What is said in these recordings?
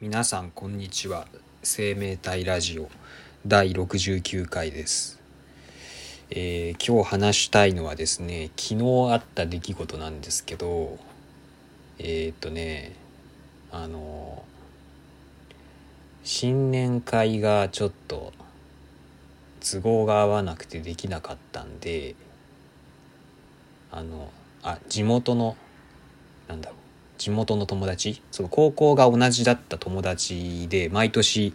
皆さんこんにちは。生命体ラジオ第69回です、えー今日話したいのはですね昨日あった出来事なんですけどえーっとねあの新年会がちょっと都合が合わなくてできなかったんであのあ地元のなんだろう地元の友達？その高校が同じだった友達で毎年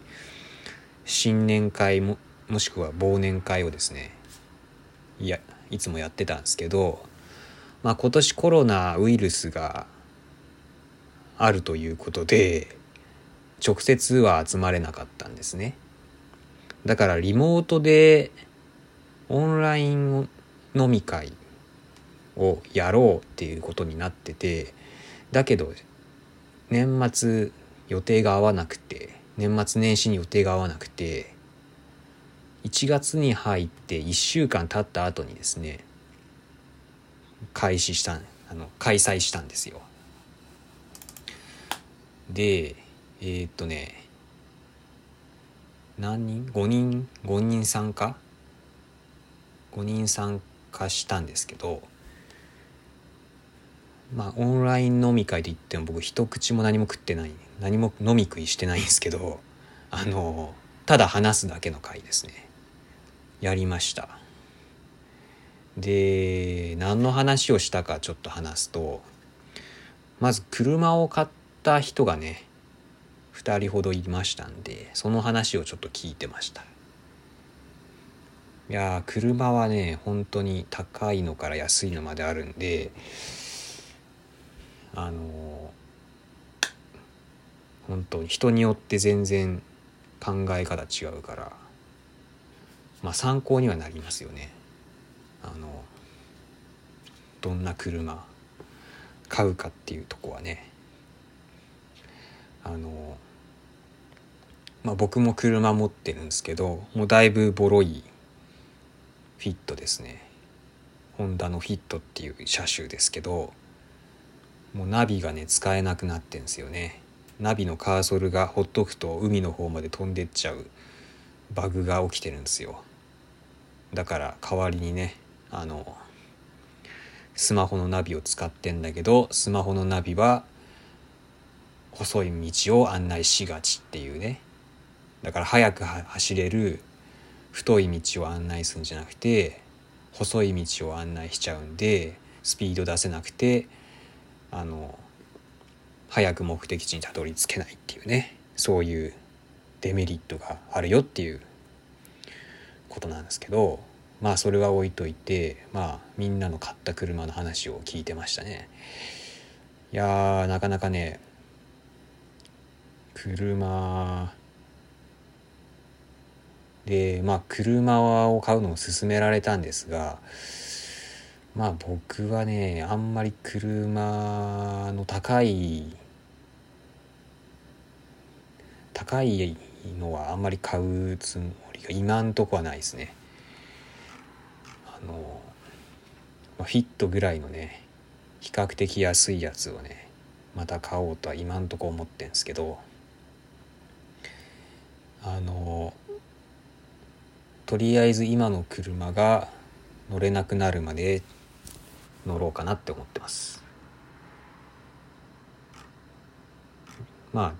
新年会ももしくは忘年会をですねいやいつもやってたんですけど、まあ、今年コロナウイルスがあるということで直接は集まれなかったんですね。だからリモートでオンライン飲み会をやろうっていうことになっててだけど年末予定が合わなくて年末年始に予定が合わなくて1月に入って1週間経った後にですね開始したあの開催したんですよ。でえーっとね何人 ?5 人？5人参加？5人参加したんですけどまあオンライン飲み会で言っても僕一口も何も食ってない。何も飲み食いしてないんですけど あのただ話すだけの会ですね。やりました。で何の話をしたかちょっと話すとまず車を買った人がね2人ほどいましたんでその話をちょっと聞いてました。いや車はね本当に高いのから安いのまであるんであの本当に人によって全然考え方違うからまあ参考にはなりますよね。あのどんな車買うかっていうとこはね。あのまあ僕も車持ってるんですけどもうだいぶボロいフィットですね。ホンダのフィットっていう車種ですけどもうナビがね使えなくなってんですよね。ナビのカーソルがほっとくと海の方まで飛んでっちゃうバグが起きてるんですよ。だから代わりにねあのスマホのナビを使ってんだけどスマホのナビは細い道を案内しがちっていうね。だから速く走れる太い道を案内するんじゃなくて細い道を案内しちゃうんでスピード出せなくてあの早く目的地にたどり着けないっていうね。そういうデメリットがあるよっていうことなんですけどまあそれは置いといてまあみんなの買った車の話を聞いてましたね。いやーなかなかね車でまあ車を買うのを勧められたんですがまあ僕はねあんまり車の高い高いのはあんまり買うつもりが今んとこはないですね。あの、まあ、フィットぐらいのね比較的安いやつをねまた買おうとは今んとこ思ってんですけどあのとりあえず今の車が乗れなくなるまで乗ろうかなって思ってます。まあ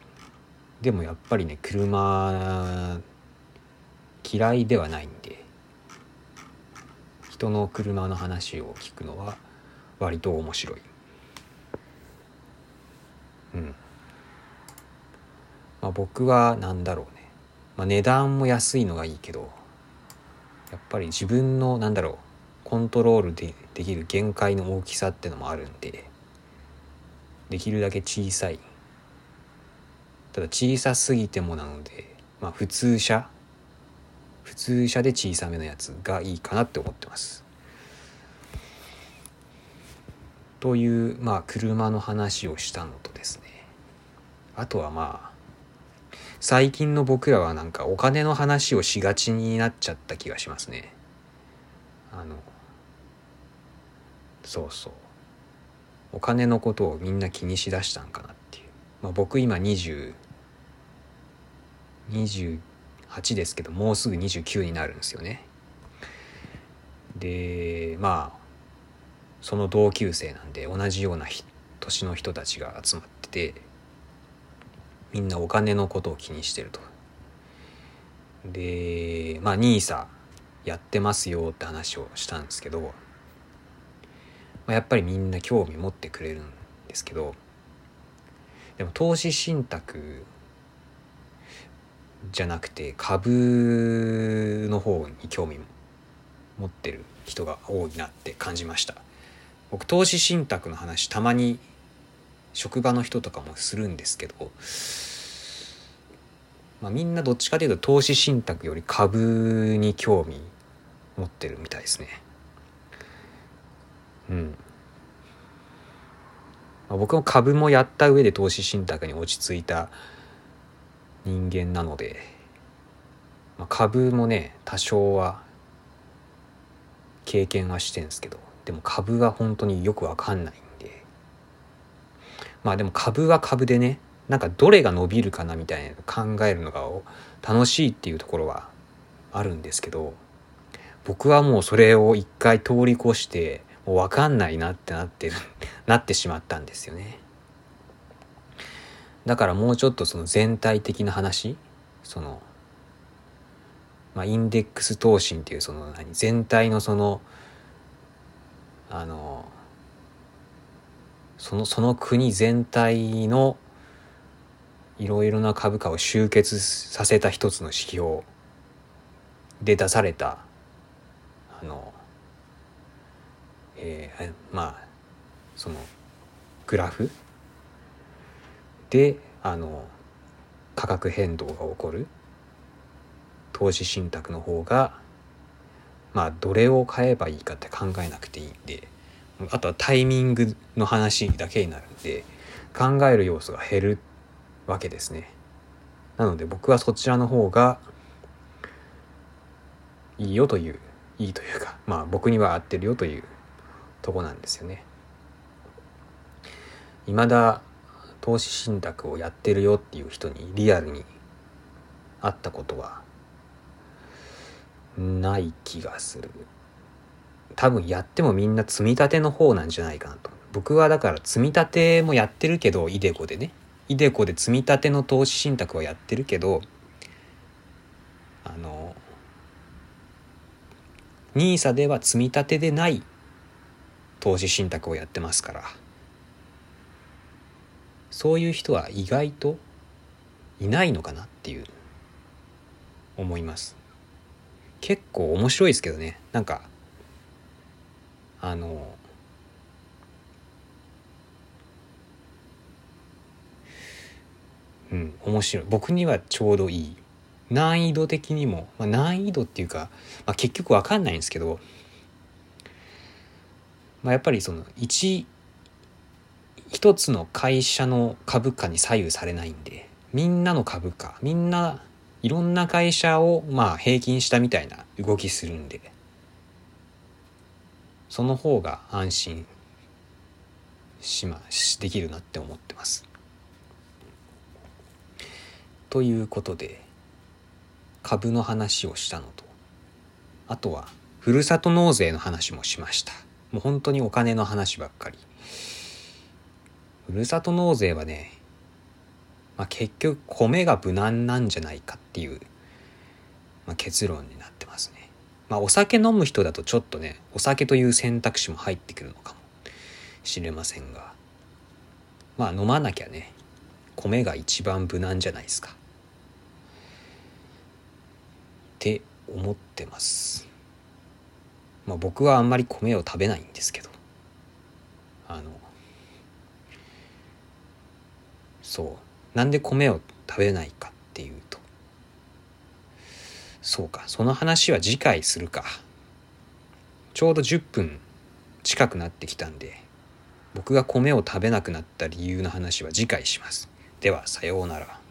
でもやっぱりね車嫌いではないんで人の車の話を聞くのは割と面白い。うん。まあ僕は何だろうね、まあ、値段も安いのがいいけどやっぱり自分のなんだろうコントロールでできる限界の大きさってのもあるんでできるだけ小さい。ただ小さすぎてもなのでまあ普通車。普通車で小さめのやつがいいかなって思ってます。というまあ車の話をしたのとですね。あとはまあ最近の僕らはなんかお金の話をしがちになっちゃった気がしますね。あのそうそう。お金のことをみんな気にしだしたんかなっていう、まあ、僕今20 28ですけどもうすぐ29になるんですよね。でまあその同級生なんで同じような年の人たちが集まっててみんなお金のことを気にしてると。でまあ NISA やってますよって話をしたんですけど、まあ、やっぱりみんな興味持ってくれるんですけどでも投資信託じゃなくて株の方に興味持ってる人が多いなって感じました。僕投資信託の話たまに職場の人とかもするんですけど、まあ、みんなどっちかというと投資信託より株に興味持ってるみたいですね。うん。まあ、僕も株もやった上で投資信託に落ち着いた人間なので、まあ、株もね多少は経験はしてんですけどでも株が本当によくわかんないんで。まあでも株は株でねなんかどれが伸びるかなみたいな考えるのが楽しいっていうところはあるんですけど僕はもうそれを一回通り越してもう分かんないなってなってる なってしまったんですよね。だからもうちょっとその全体的な話そのまあインデックス投信っていうその何全体のそのあのそのその国全体のいろいろな株価を集結させた一つの指標で出されたあのえー、まあそのグラフであの価格変動が起こる投資信託の方がまあどれを買えばいいかって考えなくていいんであとはタイミングの話だけになるんで考える要素が減るわけですね。なので僕はそちらの方がいいよといういいというかまあ僕には合ってるよというとこなんですよね。未だ投資信託をやってるよっていう人にリアルに会ったことはない気がする。多分やってもみんな積み立ての方なんじゃないかなと。僕はだから積み立てもやってるけど、イデコでね。イデコで積み立ての投資信託はやってるけど、あの、NISA では積み立てでない投資信託をやってますから。そういう人は意外といないのかなっていう思います。結構面白いですけどね。なんかあのうん面白い。僕にはちょうどいい。難易度的にも、まあ、難易度っていうか、まあ、結局わかんないんですけどまあ、やっぱりその一一つの会社の株価に左右されないんでみんなの株価みんないろんな会社をまあ平均したみたいな動きするんでその方が安心しまできるなって思ってます。ということで株の話をしたのとあとはふるさと納税の話もしました。もう本当にお金の話ばっかり。ふるさと納税はね、まあ、結局米が無難なんじゃないかっていう、まあ、結論になってますね。まあお酒飲む人だとちょっとね、お酒という選択肢も入ってくるのかもしれませんが、まあ飲まなきゃね、米が一番無難じゃないですか。って思ってます。まあ、僕はあんまり米を食べないんですけど。あのそう。なんで米を食べないかっていうと。そうか。その話は次回するか。ちょうど10分近くなってきたんで僕が米を食べなくなった理由の話は次回します。ではさようなら。